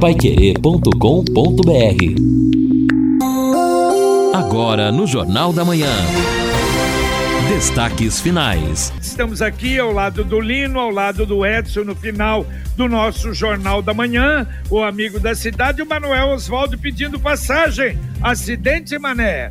paiquerê.com.br Agora no Jornal da Manhã. Destaques finais. Estamos aqui ao lado do Lino, ao lado do Edson, no final do nosso Jornal da Manhã. O amigo da cidade, o Manuel Oswaldo, pedindo passagem. Acidente, Mané.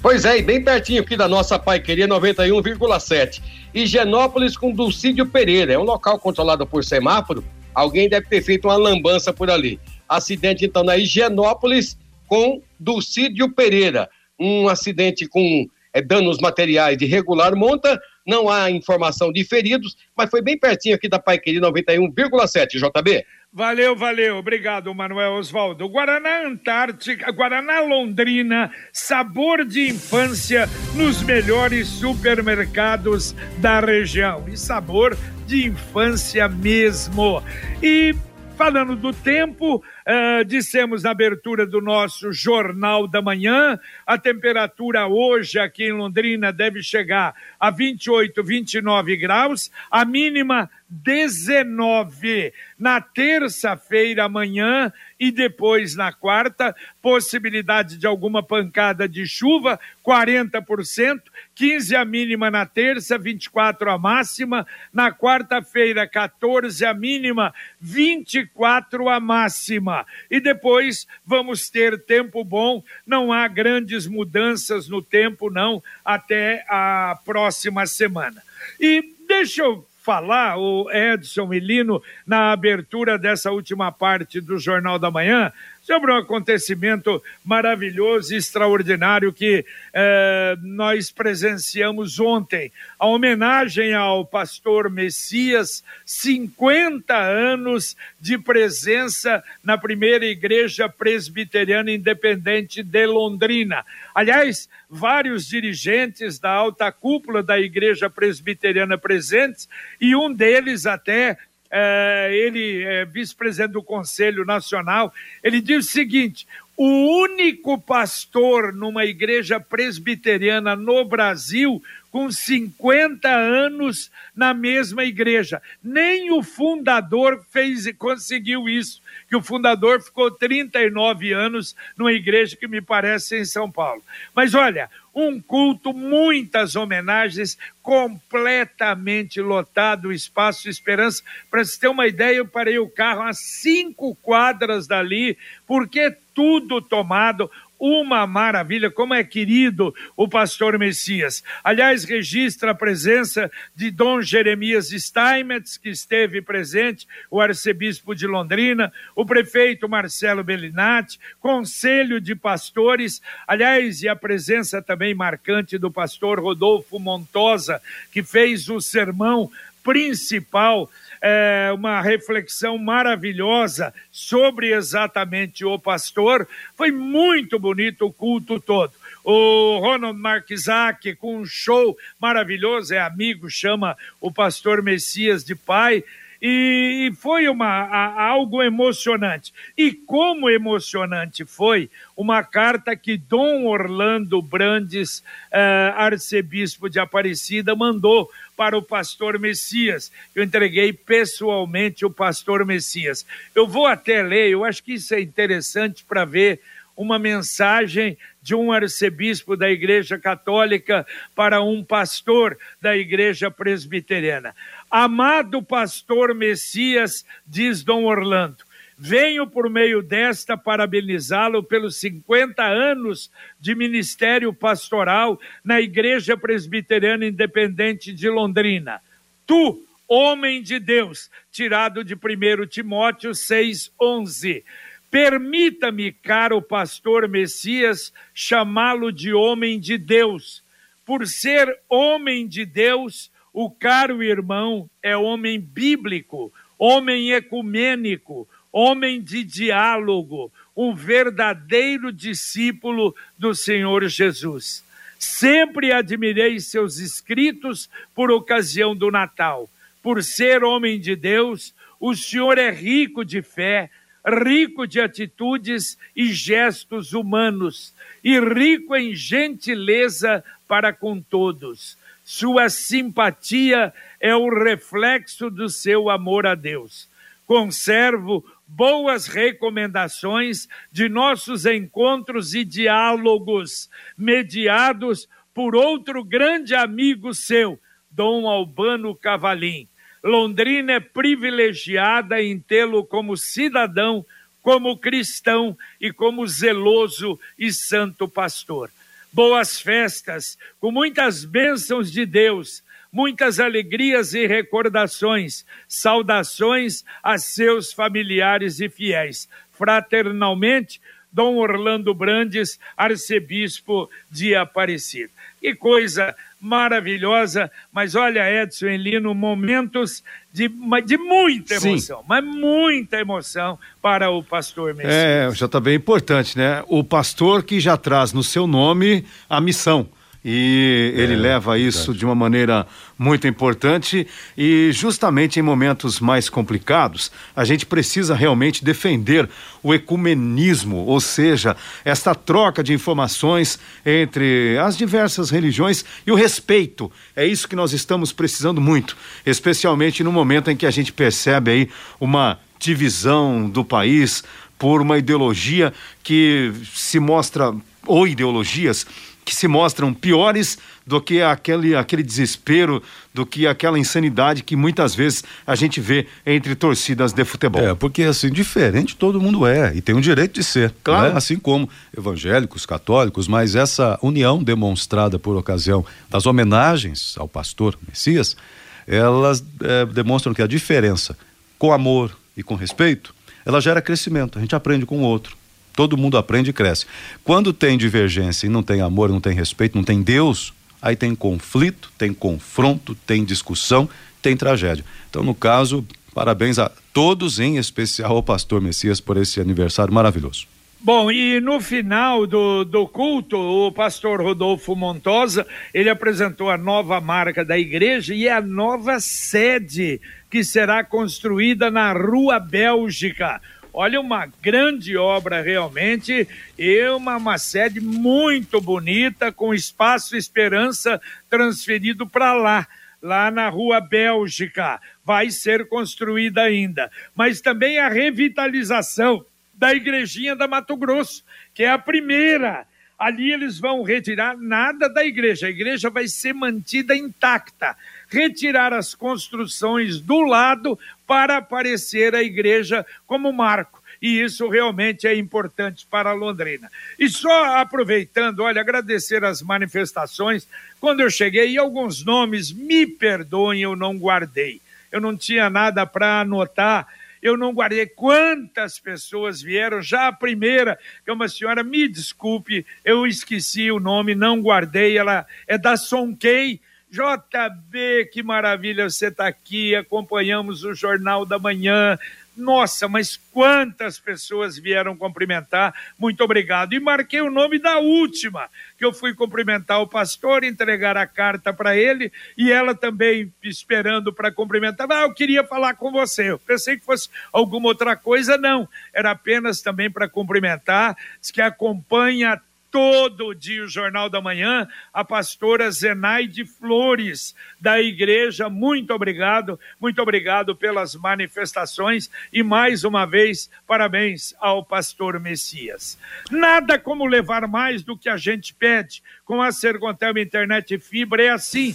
Pois é, e bem pertinho aqui da nossa Paiqueria 91,7. Higienópolis com Dulcídio Pereira. É um local controlado por semáforo. Alguém deve ter feito uma lambança por ali. Acidente, então, na Higienópolis com Dulcídio Pereira. Um acidente com é, danos materiais de regular monta, não há informação de feridos, mas foi bem pertinho aqui da Paiqueri 91,7, JB. Valeu, valeu. Obrigado, Manuel Oswaldo. Guaraná Antártica, Guaraná Londrina, sabor de infância nos melhores supermercados da região. E sabor de infância mesmo. E falando do tempo, Uh, dissemos na abertura do nosso Jornal da Manhã, a temperatura hoje aqui em Londrina deve chegar a 28, 29 graus, a mínima 19. Na terça-feira, amanhã e depois na quarta, possibilidade de alguma pancada de chuva, 40%, 15 a mínima na terça, 24 a máxima, na quarta-feira, 14 a mínima, 24 a máxima. E depois vamos ter tempo bom, não há grandes mudanças no tempo, não, até a próxima semana. E deixa eu falar, o Edson e Lino, na abertura dessa última parte do Jornal da Manhã, sobre um acontecimento maravilhoso e extraordinário que eh, nós presenciamos ontem. A homenagem ao pastor Messias, 50 anos de presença na primeira igreja presbiteriana independente de Londrina. Aliás, vários dirigentes da alta cúpula da igreja presbiteriana presentes e um deles até é, ele é vice-presidente do Conselho Nacional, ele diz o seguinte: o único pastor numa igreja presbiteriana no Brasil com 50 anos na mesma igreja. Nem o fundador fez conseguiu isso, que o fundador ficou 39 anos numa igreja que me parece em São Paulo. Mas olha, um culto, muitas homenagens, completamente lotado o Espaço Esperança. Para você ter uma ideia, eu parei o carro a cinco quadras dali, porque tudo tomado, uma maravilha, como é querido o pastor Messias. Aliás, registra a presença de Dom Jeremias Steinmetz, que esteve presente, o arcebispo de Londrina, o prefeito Marcelo Bellinati, conselho de pastores, aliás, e a presença também marcante do pastor Rodolfo Montosa, que fez o sermão principal é, uma reflexão maravilhosa sobre exatamente o pastor. Foi muito bonito o culto todo. O Ronald Marquisaki, com um show maravilhoso, é amigo, chama o pastor Messias de pai, e, foi uma, a, algo emocionante. E como emocionante foi uma carta que Dom Orlando Brandes, eh, arcebispo de Aparecida, mandou para o pastor Messias. Eu entreguei pessoalmente o pastor Messias. Eu vou até ler, eu acho que isso é interessante para ver uma mensagem de um arcebispo da Igreja Católica para um pastor da Igreja Presbiteriana. Amado pastor Messias, diz Dom Orlando, venho por meio desta parabenizá-lo pelos 50 anos de ministério pastoral na Igreja Presbiteriana Independente de Londrina. Tu, homem de Deus, tirado de 1 Timóteo 6,11. Permita-me, caro pastor Messias, chamá-lo de homem de Deus. Por ser homem de Deus, o caro irmão é homem bíblico, homem ecumênico, homem de diálogo, um verdadeiro discípulo do Senhor Jesus. Sempre admirei seus escritos por ocasião do Natal. Por ser homem de Deus, o Senhor é rico de fé, rico de atitudes e gestos humanos, e rico em gentileza para com todos. Sua simpatia é o reflexo do seu amor a Deus. conservo boas recomendações de nossos encontros e diálogos mediados por outro grande amigo seu, Dom Albano Cavalim. Londrina é privilegiada em tê-lo como cidadão, como cristão e como zeloso e santo pastor. Boas festas, com muitas bênçãos de Deus, muitas alegrias e recordações. Saudações a seus familiares e fiéis. Fraternalmente, Dom Orlando Brandes, arcebispo de Aparecida. Que coisa maravilhosa, mas olha, Edson e Lino, momentos de, de muita emoção, Sim. mas muita emoção para o pastor Messias. É, já está bem importante, né? O pastor que já traz no seu nome a missão e ele é, leva isso verdade. de uma maneira muito importante e justamente em momentos mais complicados a gente precisa realmente defender o ecumenismo, ou seja, esta troca de informações entre as diversas religiões e o respeito. É isso que nós estamos precisando muito, especialmente no momento em que a gente percebe aí uma divisão do país por uma ideologia que se mostra ou ideologias que se mostram piores do que aquele, aquele desespero, do que aquela insanidade que muitas vezes a gente vê entre torcidas de futebol. É, porque assim, diferente todo mundo é e tem o direito de ser. Claro. Né? Assim como evangélicos, católicos, mas essa união demonstrada por ocasião das homenagens ao pastor Messias, elas é, demonstram que a diferença com amor e com respeito, ela gera crescimento. A gente aprende com o outro. Todo mundo aprende e cresce. Quando tem divergência e não tem amor, não tem respeito, não tem Deus, aí tem conflito, tem confronto, tem discussão, tem tragédia. Então, no caso, parabéns a todos, em especial ao pastor Messias, por esse aniversário maravilhoso. Bom, e no final do, do culto, o pastor Rodolfo Montosa, ele apresentou a nova marca da igreja e a nova sede que será construída na Rua Bélgica. Olha, uma grande obra realmente e uma, uma sede muito bonita, com espaço Esperança transferido para lá, lá na Rua Bélgica. Vai ser construída ainda. Mas também a revitalização da Igrejinha da Mato Grosso, que é a primeira ali eles vão retirar nada da igreja, a igreja vai ser mantida intacta retirar as construções do lado para aparecer a igreja como marco. E isso realmente é importante para Londrina. E só aproveitando, olha, agradecer as manifestações. Quando eu cheguei, alguns nomes, me perdoem, eu não guardei. Eu não tinha nada para anotar eu não guardei quantas pessoas vieram. Já a primeira, que é uma senhora, me desculpe, eu esqueci o nome, não guardei, ela é da Sonkei, JB, que maravilha você está aqui, acompanhamos o Jornal da Manhã. Nossa, mas quantas pessoas vieram cumprimentar, muito obrigado. E marquei o nome da última, que eu fui cumprimentar o pastor, entregar a carta para ele, e ela também esperando para cumprimentar. Ah, eu queria falar com você. Eu pensei que fosse alguma outra coisa, não. Era apenas também para cumprimentar, diz que acompanha todo dia o Jornal da Manhã, a pastora Zenaide Flores, da igreja. Muito obrigado, muito obrigado pelas manifestações e mais uma vez, parabéns ao pastor Messias. Nada como levar mais do que a gente pede. Com a Sergontel Internet Fibra é assim.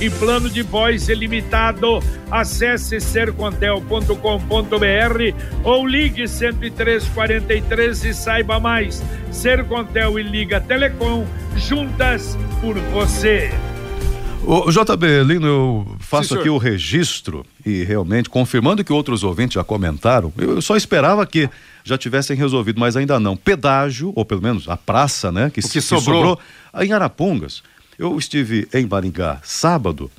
e plano de voz ilimitado. Acesse sercontel.com.br ou ligue 10343 e saiba mais. Sercontel e Liga Telecom, juntas por você. O JB Lino, eu faço Sim, aqui o registro e realmente confirmando que outros ouvintes já comentaram, eu só esperava que já tivessem resolvido, mas ainda não. Pedágio, ou pelo menos a praça, né? Que, que, que sobrou. sobrou em Arapongas. Eu estive em Maringá sábado,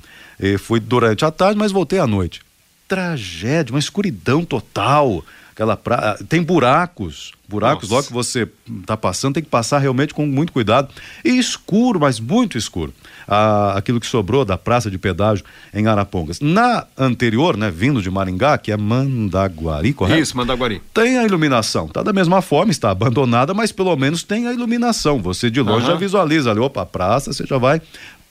fui durante a tarde, mas voltei à noite. Tragédia, uma escuridão total aquela pra... tem buracos, buracos Nossa. logo que você está passando, tem que passar realmente com muito cuidado. E escuro, mas muito escuro. Ah, aquilo que sobrou da praça de pedágio em Arapongas. Na anterior, né, vindo de Maringá, que é Mandaguari, correto? Isso, Mandaguari. Tem a iluminação. Tá da mesma forma, está abandonada, mas pelo menos tem a iluminação. Você de longe uhum. já visualiza ali, opa, a praça, você já vai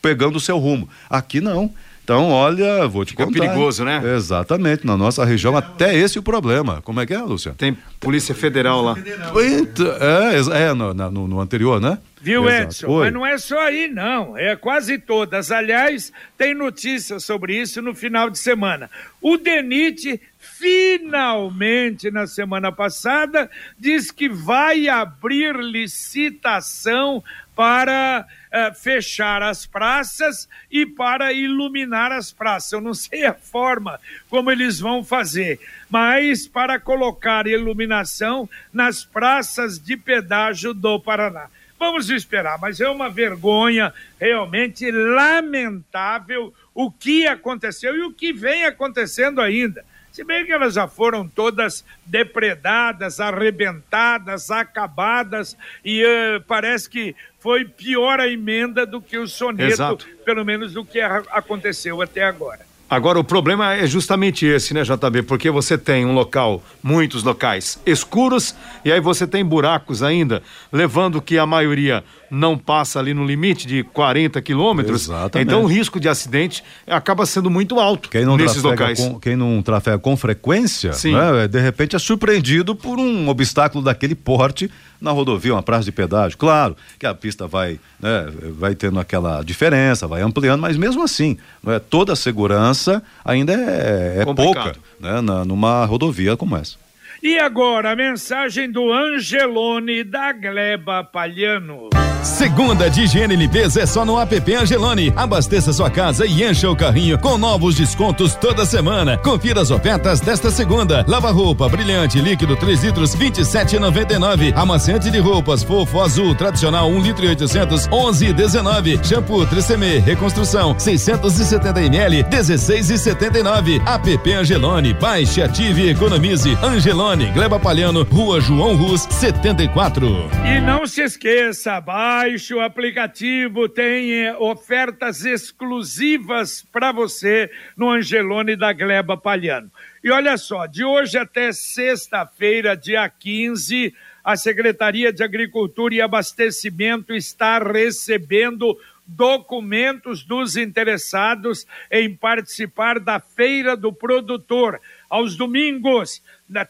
pegando o seu rumo. Aqui não. Então, olha, vou te Fica contar. perigoso, né? Exatamente. Na nossa região, até esse é o problema. Como é que é, Lúcia? Tem Polícia Federal lá. É, é no, no, no anterior, né? Viu, Exato. Edson? Oi. Mas não é só aí, não. É quase todas. Aliás, tem notícias sobre isso no final de semana. O DENIT finalmente, na semana passada, diz que vai abrir licitação para uh, fechar as praças e para iluminar as praças. Eu não sei a forma como eles vão fazer, mas para colocar iluminação nas praças de pedágio do Paraná. Vamos esperar, mas é uma vergonha realmente lamentável o que aconteceu e o que vem acontecendo ainda. Se bem que elas já foram todas depredadas, arrebentadas, acabadas, e uh, parece que foi pior a emenda do que o soneto, Exato. pelo menos do que aconteceu até agora. Agora, o problema é justamente esse, né, JB? Porque você tem um local, muitos locais escuros, e aí você tem buracos ainda, levando que a maioria não passa ali no limite de 40 quilômetros. Então o risco de acidente acaba sendo muito alto quem não nesses locais. Com, quem não trafega com frequência, né, de repente é surpreendido por um obstáculo daquele porte na rodovia, uma praça de pedágio. Claro que a pista vai, né, vai tendo aquela diferença, vai ampliando, mas mesmo assim, né, toda a segurança ainda é, é pouca né, na, numa rodovia como essa. E agora a mensagem do Angelone da Gleba Palhano. Segunda de higiene e limpeza é só no app Angelone. Abasteça sua casa e encha o carrinho com novos descontos toda semana. Confira as ofertas desta segunda. Lava roupa brilhante líquido 3 litros 27,99. Amaciante de roupas fofo azul tradicional 1 litro e 800 11,19. Shampoo Tresemme reconstrução 670 ml 16,79. App Angelone. Baixe, ative e economize. Angelone Gleba Palhano, Rua João Rus, 74. E não se esqueça, baixe o aplicativo, tem ofertas exclusivas para você no Angelone da Gleba Palhano. E olha só, de hoje até sexta-feira, dia 15, a Secretaria de Agricultura e Abastecimento está recebendo documentos dos interessados em participar da Feira do Produtor. Aos domingos,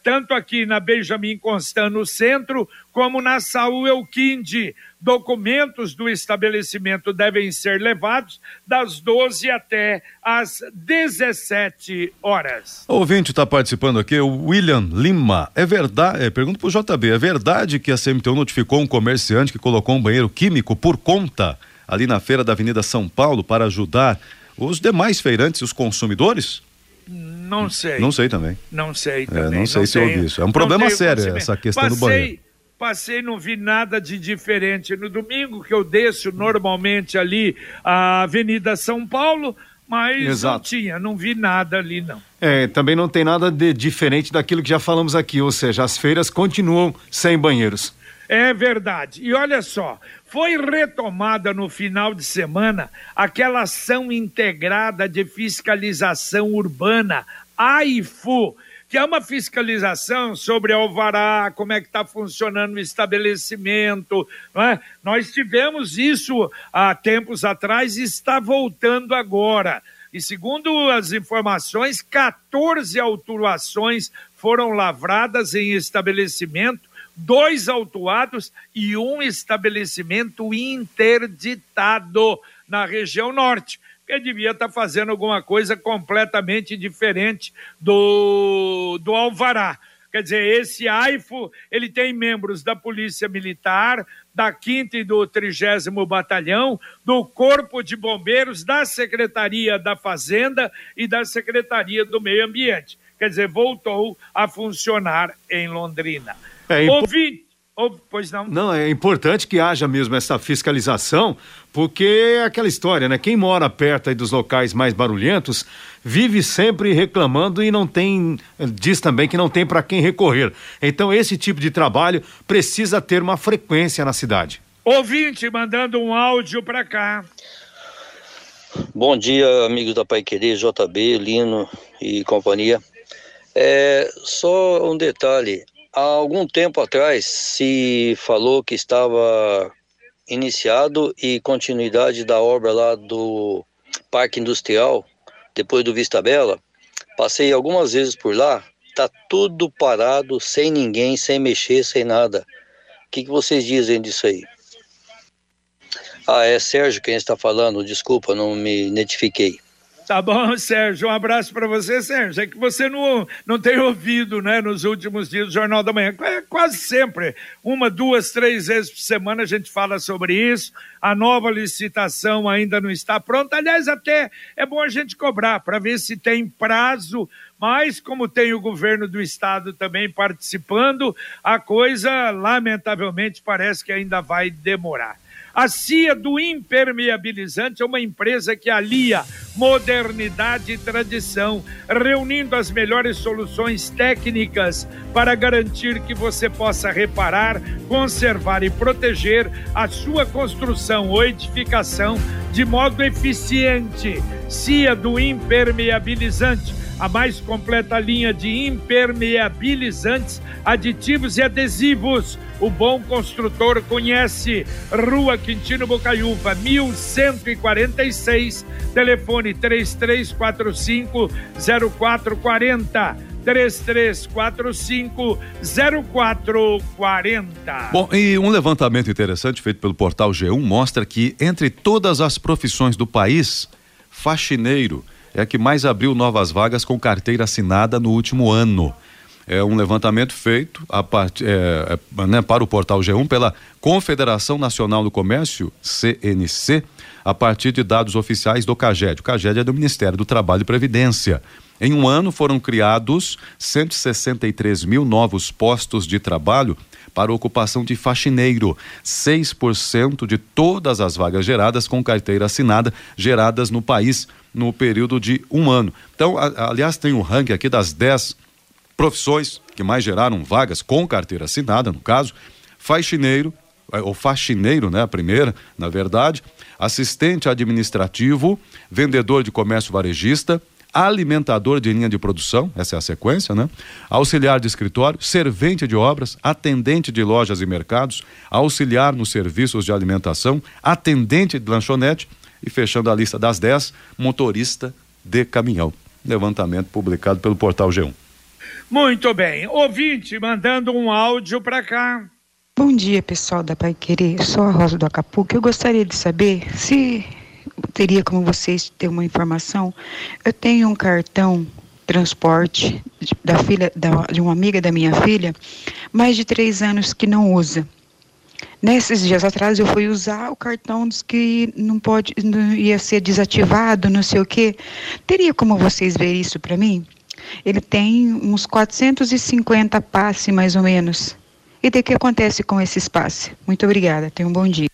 tanto aqui na Benjamin Constant no centro, como na Saúl Elquinde. Documentos do estabelecimento devem ser levados das 12 até as 17 horas. O ouvinte está participando aqui, o William Lima. É verdade, é, pergunto para o JB, é verdade que a CMTU notificou um comerciante que colocou um banheiro químico por conta ali na feira da Avenida São Paulo para ajudar os demais feirantes e os consumidores? Não sei. Não sei também. Não sei também. É, não sei não se tenho, ouvi isso. É um problema sério essa questão passei, do banheiro. Passei, não vi nada de diferente. No domingo que eu desço normalmente ali a Avenida São Paulo, mas Exato. não tinha, não vi nada ali não. É, também não tem nada de diferente daquilo que já falamos aqui, ou seja, as feiras continuam sem banheiros. É verdade. E olha só, foi retomada no final de semana aquela ação integrada de fiscalização urbana, AIFU, que é uma fiscalização sobre alvará, como é que está funcionando o estabelecimento. É? Nós tivemos isso há tempos atrás e está voltando agora. E segundo as informações, 14 autuações foram lavradas em estabelecimento dois autuados e um estabelecimento interditado na região norte, que devia estar tá fazendo alguma coisa completamente diferente do, do Alvará. Quer dizer, esse AIFO, ele tem membros da Polícia Militar, da 5 e do 30 Batalhão, do Corpo de Bombeiros, da Secretaria da Fazenda e da Secretaria do Meio Ambiente. Quer dizer, voltou a funcionar em Londrina. É, Ouvinte, Oh, pois não. Não, é importante que haja mesmo essa fiscalização, porque é aquela história, né? Quem mora perto aí dos locais mais barulhentos vive sempre reclamando e não tem, diz também que não tem para quem recorrer. Então esse tipo de trabalho precisa ter uma frequência na cidade. Ouvinte mandando um áudio para cá. Bom dia, amigos da Pai Querer, JB, Lino e companhia. É, só um detalhe, há algum tempo atrás se falou que estava iniciado e continuidade da obra lá do Parque Industrial, depois do Vista Bela. Passei algumas vezes por lá, tá tudo parado, sem ninguém, sem mexer, sem nada. O que, que vocês dizem disso aí? Ah, é Sérgio quem está falando, desculpa, não me identifiquei. Tá bom, Sérgio. Um abraço para você, Sérgio. É que você não, não tem ouvido, né, nos últimos dias do Jornal da Manhã. É quase sempre, uma, duas, três vezes por semana a gente fala sobre isso. A nova licitação ainda não está pronta. Aliás, até é bom a gente cobrar para ver se tem prazo. Mas, como tem o governo do estado também participando, a coisa, lamentavelmente, parece que ainda vai demorar. A CIA do Impermeabilizante é uma empresa que alia modernidade e tradição, reunindo as melhores soluções técnicas para garantir que você possa reparar, conservar e proteger a sua construção ou edificação de modo eficiente. CIA do Impermeabilizante a mais completa linha de impermeabilizantes, aditivos e adesivos. O bom construtor conhece. Rua Quintino Bocaiúva, 1146, telefone 3345 0440. 3345 0440. Bom, e um levantamento interessante feito pelo portal G1 mostra que entre todas as profissões do país, faxineiro é a que mais abriu novas vagas com carteira assinada no último ano. É um levantamento feito part, é, é, né, para o portal G1 pela Confederação Nacional do Comércio, CNC, a partir de dados oficiais do CAGED. O CAGED é do Ministério do Trabalho e Previdência. Em um ano foram criados 163 mil novos postos de trabalho para ocupação de faxineiro. 6% de todas as vagas geradas com carteira assinada geradas no país no período de um ano. Então, a, aliás, tem um ranking aqui das 10 profissões que mais geraram vagas com carteira assinada, no caso, faxineiro, é, ou faxineiro, né, a primeira, na verdade, assistente administrativo, vendedor de comércio varejista, alimentador de linha de produção, essa é a sequência, né? Auxiliar de escritório, servente de obras, atendente de lojas e mercados, auxiliar nos serviços de alimentação, atendente de lanchonete e fechando a lista das 10, motorista de caminhão. Levantamento publicado pelo portal G1. Muito bem. Ouvinte mandando um áudio para cá. Bom dia, pessoal da Pai Querer. Sou a Rosa do Acapulco. Eu gostaria de saber se teria como vocês ter uma informação. Eu tenho um cartão transporte da filha da, de uma amiga da minha filha, mais de três anos que não usa. Nesses dias atrás eu fui usar o cartão dos que não pode, não ia ser desativado, não sei o quê. Teria como vocês ver isso para mim? Ele tem uns 450 passes mais ou menos. E o que acontece com esse passe? Muito obrigada. Tenha um bom dia.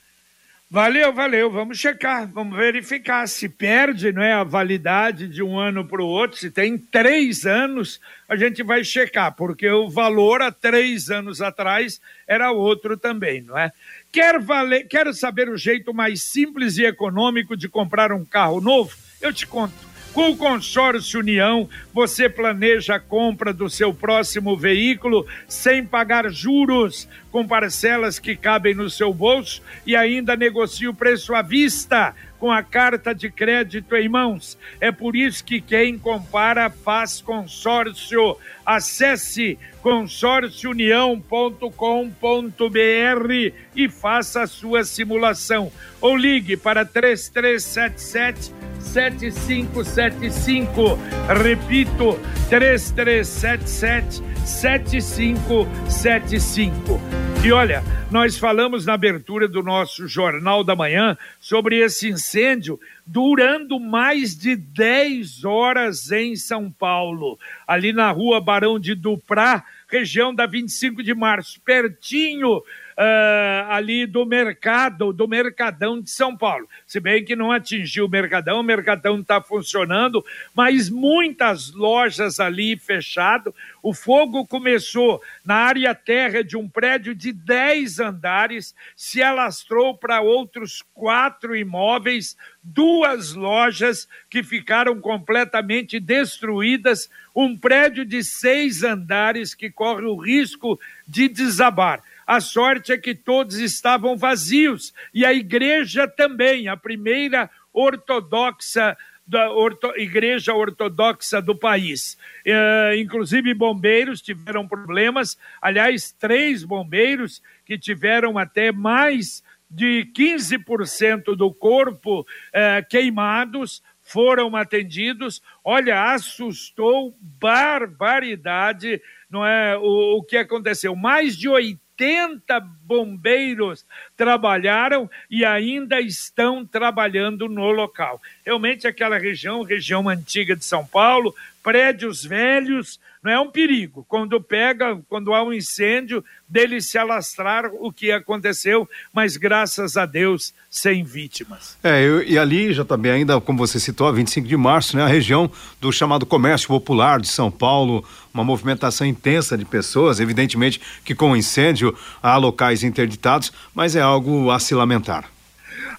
Valeu, valeu. Vamos checar, vamos verificar se perde não é, a validade de um ano para o outro. Se tem três anos, a gente vai checar, porque o valor há três anos atrás era outro também, não é? Quer valer, quero saber o jeito mais simples e econômico de comprar um carro novo? Eu te conto. Com o Consórcio União, você planeja a compra do seu próximo veículo sem pagar juros, com parcelas que cabem no seu bolso e ainda negocia o preço à vista com a carta de crédito em mãos. É por isso que quem compara faz consórcio. Acesse consórciounião.com.br e faça a sua simulação. Ou ligue para 3377 7575. Repito, 3377 7575. E olha, nós falamos na abertura do nosso Jornal da Manhã sobre esse incêndio durando mais de 10 horas em São Paulo, ali na rua Barão de Duprá, região da 25 de março, pertinho uh, ali do mercado, do Mercadão de São Paulo. Se bem que não atingiu o Mercadão, o Mercadão está funcionando, mas muitas lojas ali fechado. O fogo começou na área terra de um prédio de 10 andares, se alastrou para outros quatro imóveis, duas lojas que ficaram completamente destruídas, um prédio de seis andares que corre o risco de desabar. A sorte é que todos estavam vazios e a igreja também, a primeira ortodoxa da orto, igreja ortodoxa do país. É, inclusive, bombeiros tiveram problemas. Aliás, três bombeiros que tiveram até mais de 15% do corpo é, queimados foram atendidos. Olha, assustou barbaridade, não é? O, o que aconteceu? Mais de 80 80 bombeiros trabalharam e ainda estão trabalhando no local. Realmente aquela região, região antiga de São Paulo, prédios velhos, não é um perigo. Quando pega, quando há um incêndio, dele se alastrar o que aconteceu, mas graças a Deus sem vítimas. É, eu, e ali já também ainda, como você citou, a 25 de março, né, a região do chamado comércio popular de São Paulo, uma movimentação intensa de pessoas, evidentemente que com o incêndio há locais interditados, mas é algo a se lamentar.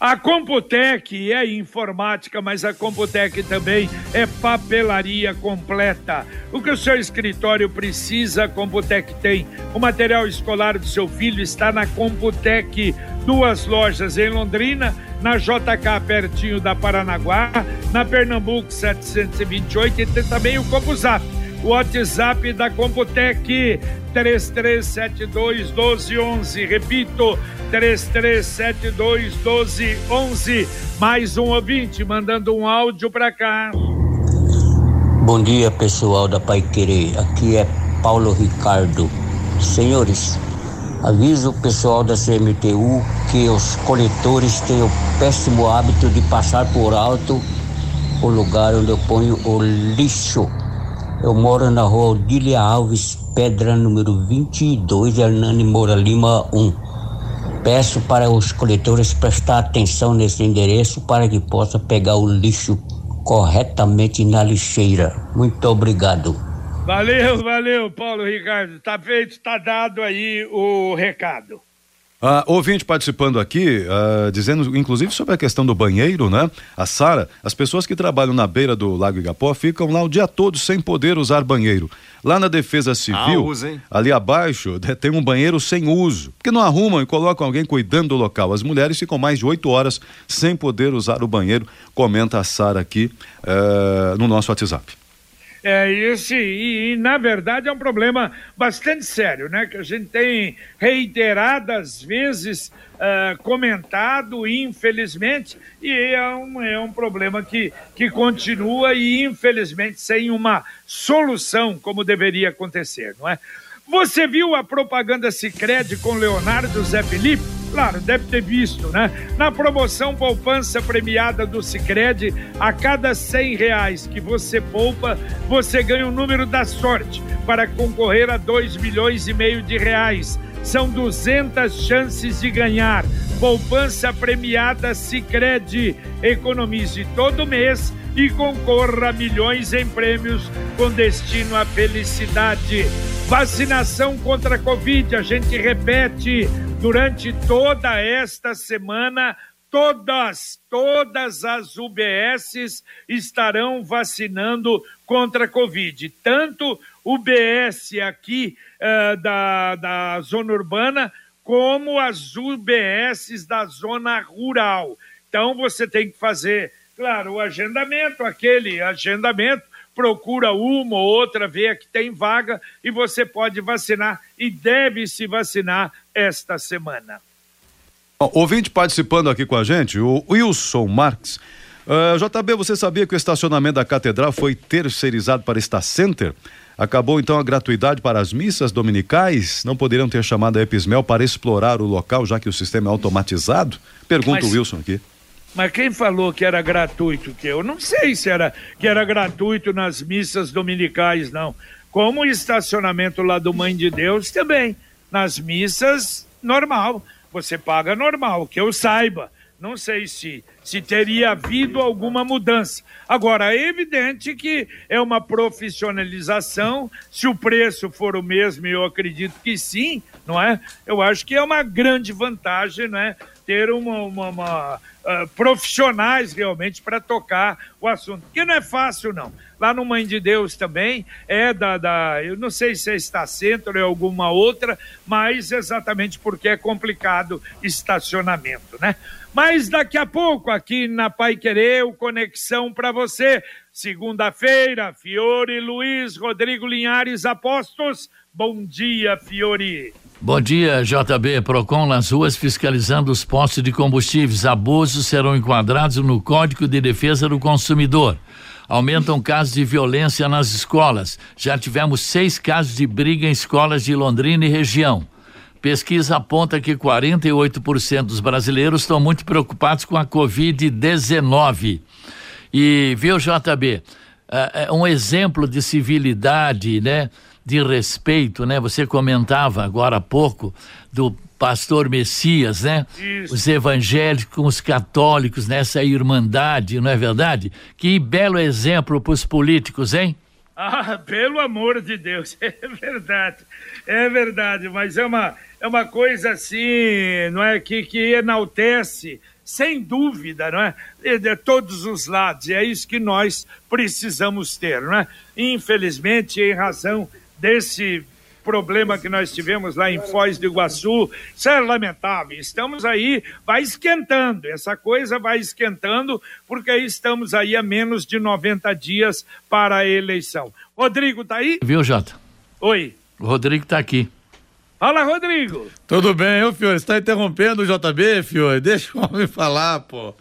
A Computec é informática, mas a Computec também é papelaria completa. O que o seu escritório precisa, a Computec tem. O material escolar do seu filho está na Computec. Duas lojas em Londrina, na JK pertinho da Paranaguá, na Pernambuco 728 e tem também o Compuzap o WhatsApp da Computec 3372 1211. Repito, 3372 1211. Mais um ouvinte mandando um áudio para cá. Bom dia, pessoal da Pai Querer. Aqui é Paulo Ricardo. Senhores, aviso o pessoal da CMTU que os coletores têm o péssimo hábito de passar por alto o lugar onde eu ponho o lixo eu moro na rua Odília Alves, pedra número 22, Hernani Moura Lima 1. Peço para os coletores prestar atenção nesse endereço para que possa pegar o lixo corretamente na lixeira. Muito obrigado. Valeu, valeu, Paulo Ricardo. Tá feito, tá dado aí o recado. Uh, ouvinte participando aqui, uh, dizendo inclusive sobre a questão do banheiro, né? A Sara, as pessoas que trabalham na beira do Lago Igapó ficam lá o dia todo sem poder usar banheiro. Lá na Defesa Civil, ah, usa, ali abaixo, tem um banheiro sem uso, porque não arrumam e colocam alguém cuidando do local. As mulheres ficam mais de oito horas sem poder usar o banheiro, comenta a Sara aqui uh, no nosso WhatsApp. É, esse, e, e, na verdade é um problema bastante sério, né? Que a gente tem reiteradas vezes uh, comentado, infelizmente, e é um, é um problema que, que continua e, infelizmente, sem uma solução como deveria acontecer, não é? Você viu a propaganda Sicredi com Leonardo Zé Felipe? Claro, deve ter visto, né? Na promoção poupança premiada do Sicredi, a cada cem reais que você poupa, você ganha o número da sorte para concorrer a dois milhões e meio de reais. São 200 chances de ganhar. Poupança premiada Sicredi. Economize todo mês e concorra a milhões em prêmios com destino à felicidade. Vacinação contra a Covid, a gente repete durante toda esta semana. Todas, todas as UBSs estarão vacinando contra a Covid. Tanto o BS aqui uh, da, da zona urbana, como as UBSs da zona rural. Então você tem que fazer Claro, o agendamento, aquele agendamento, procura uma ou outra, vê que tem vaga e você pode vacinar e deve se vacinar esta semana. Bom, ouvinte participando aqui com a gente, o Wilson Marques. Uh, ah, JB, você sabia que o estacionamento da catedral foi terceirizado para Star Center? Acabou então a gratuidade para as missas dominicais? Não poderiam ter chamado a Epismel para explorar o local, já que o sistema é automatizado? Pergunta Mas... o Wilson aqui. Mas quem falou que era gratuito? Que eu não sei se era que era gratuito nas missas dominicais, não. Como o estacionamento lá do Mãe de Deus também. Nas missas, normal. Você paga normal, que eu saiba. Não sei se, se teria havido alguma mudança. Agora, é evidente que é uma profissionalização. Se o preço for o mesmo, eu acredito que sim, não é? Eu acho que é uma grande vantagem, não é? Ter uma, uma, uma uh, profissionais realmente para tocar o assunto. Que não é fácil, não. Lá no Mãe de Deus também é da, da eu não sei se é Estacentro ou é alguma outra, mas exatamente porque é complicado estacionamento, né? Mas daqui a pouco, aqui na Pai Querer, o Conexão para você. Segunda-feira, Fiore Luiz Rodrigo Linhares Apostos. Bom dia, Fiore. Bom dia, JB. Procon nas ruas fiscalizando os postos de combustíveis. Abusos serão enquadrados no Código de Defesa do Consumidor. Aumentam casos de violência nas escolas. Já tivemos seis casos de briga em escolas de Londrina e região. Pesquisa aponta que 48% dos brasileiros estão muito preocupados com a Covid-19. E, viu, JB, é, é um exemplo de civilidade, né? De respeito, né? Você comentava agora há pouco do pastor Messias, né? Isso. Os evangélicos com os católicos nessa irmandade, não é verdade? Que belo exemplo para os políticos, hein? Ah, pelo amor de Deus, é verdade, é verdade, mas é uma, é uma coisa assim, não é, que, que enaltece, sem dúvida, não é, de, de todos os lados, e é isso que nós precisamos ter, não é? Infelizmente, em razão desse problema que nós tivemos lá em Foz do Iguaçu. Isso é lamentável. Estamos aí, vai esquentando, essa coisa vai esquentando, porque estamos aí a menos de 90 dias para a eleição. Rodrigo, tá aí? Viu, Jota? Oi. O Rodrigo tá aqui. Fala, Rodrigo. Tudo bem, ô Fiore? Você tá interrompendo o JB, Fiore? Deixa o homem falar, pô.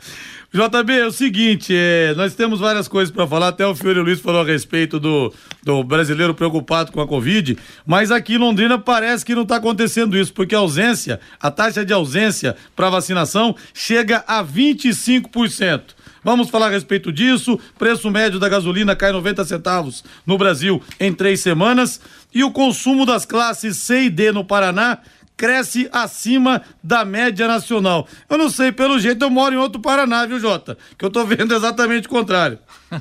JB, é o seguinte, é, nós temos várias coisas para falar, até o Fiore Luiz falou a respeito do, do brasileiro preocupado com a Covid, mas aqui em Londrina parece que não está acontecendo isso, porque a ausência, a taxa de ausência para vacinação chega a 25%. Vamos falar a respeito disso. Preço médio da gasolina cai 90 centavos no Brasil em três semanas. E o consumo das classes C e D no Paraná cresce acima da média nacional. Eu não sei, pelo jeito eu moro em outro Paraná, viu, Jota? Que eu tô vendo exatamente o contrário.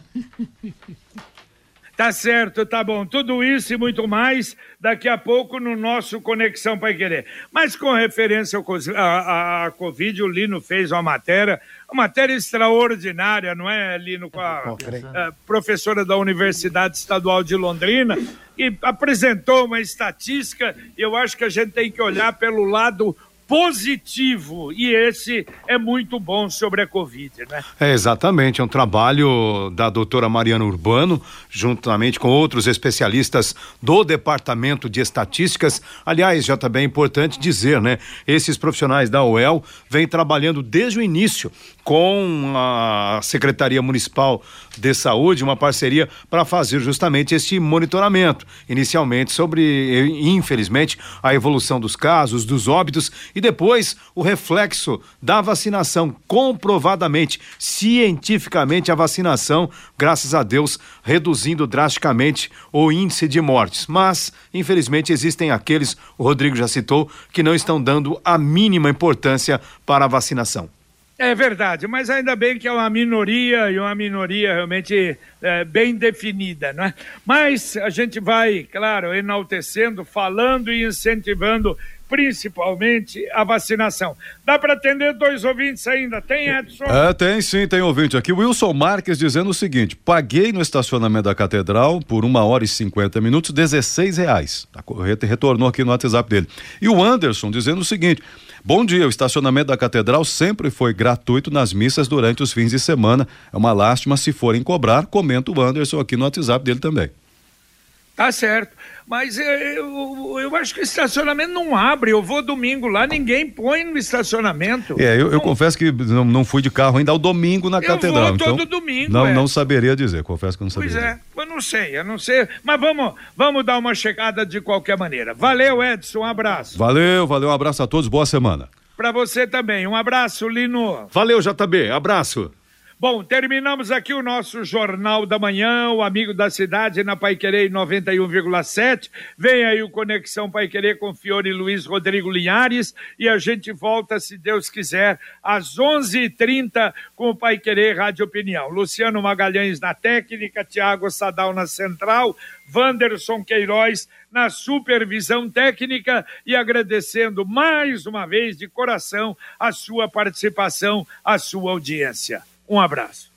Tá certo, tá bom. Tudo isso e muito mais daqui a pouco no nosso Conexão Pai Querer. Mas com referência à Covid, o Lino fez uma matéria, uma matéria extraordinária, não é, Lino, com a, a professora da Universidade Estadual de Londrina, e apresentou uma estatística, e eu acho que a gente tem que olhar pelo lado positivo e esse é muito bom sobre a Covid, né? É exatamente, é um trabalho da doutora Mariana Urbano, juntamente com outros especialistas do Departamento de Estatísticas. Aliás, já também é importante dizer, né? Esses profissionais da UEL vêm trabalhando desde o início com a Secretaria Municipal de Saúde, uma parceria para fazer justamente este monitoramento, inicialmente sobre, infelizmente, a evolução dos casos, dos óbitos e depois o reflexo da vacinação, comprovadamente, cientificamente a vacinação, graças a Deus, reduzindo drasticamente o índice de mortes. Mas, infelizmente, existem aqueles, o Rodrigo já citou, que não estão dando a mínima importância para a vacinação. É verdade, mas ainda bem que é uma minoria e uma minoria realmente é, bem definida, não é? Mas a gente vai, claro, enaltecendo, falando e incentivando principalmente a vacinação. Dá para atender dois ouvintes ainda? Tem, Edson? É, tem sim, tem ouvinte aqui. Wilson Marques dizendo o seguinte: paguei no estacionamento da catedral por uma hora e cinquenta minutos, 16 reais. Retornou aqui no WhatsApp dele. E o Anderson dizendo o seguinte. Bom dia, o estacionamento da catedral sempre foi gratuito nas missas durante os fins de semana. É uma lástima se forem cobrar, comenta o Anderson aqui no WhatsApp dele também. Tá certo. Mas eu, eu, eu, acho que o estacionamento não abre. Eu vou domingo lá, ninguém põe no estacionamento. É, eu, eu confesso que não, não fui de carro ainda ao domingo na eu catedral. Vou todo então, domingo. Não, é. não saberia dizer, confesso que não saberia. Pois é, não sei, eu não sei. Mas vamos, vamos dar uma chegada de qualquer maneira. Valeu, Edson, um abraço. Valeu, valeu, um abraço a todos, boa semana. Para você também, um abraço, Lino. Valeu, JB, abraço. Bom, terminamos aqui o nosso Jornal da Manhã, o Amigo da Cidade na Pai Querer 91,7. Vem aí o Conexão Pai Querer com Fiore Luiz Rodrigo Linhares e a gente volta, se Deus quiser, às 11h30 com o Pai Querer Rádio Opinião. Luciano Magalhães na técnica, Tiago Sadal na central, Wanderson Queiroz na supervisão técnica e agradecendo mais uma vez de coração a sua participação, a sua audiência. Um abraço.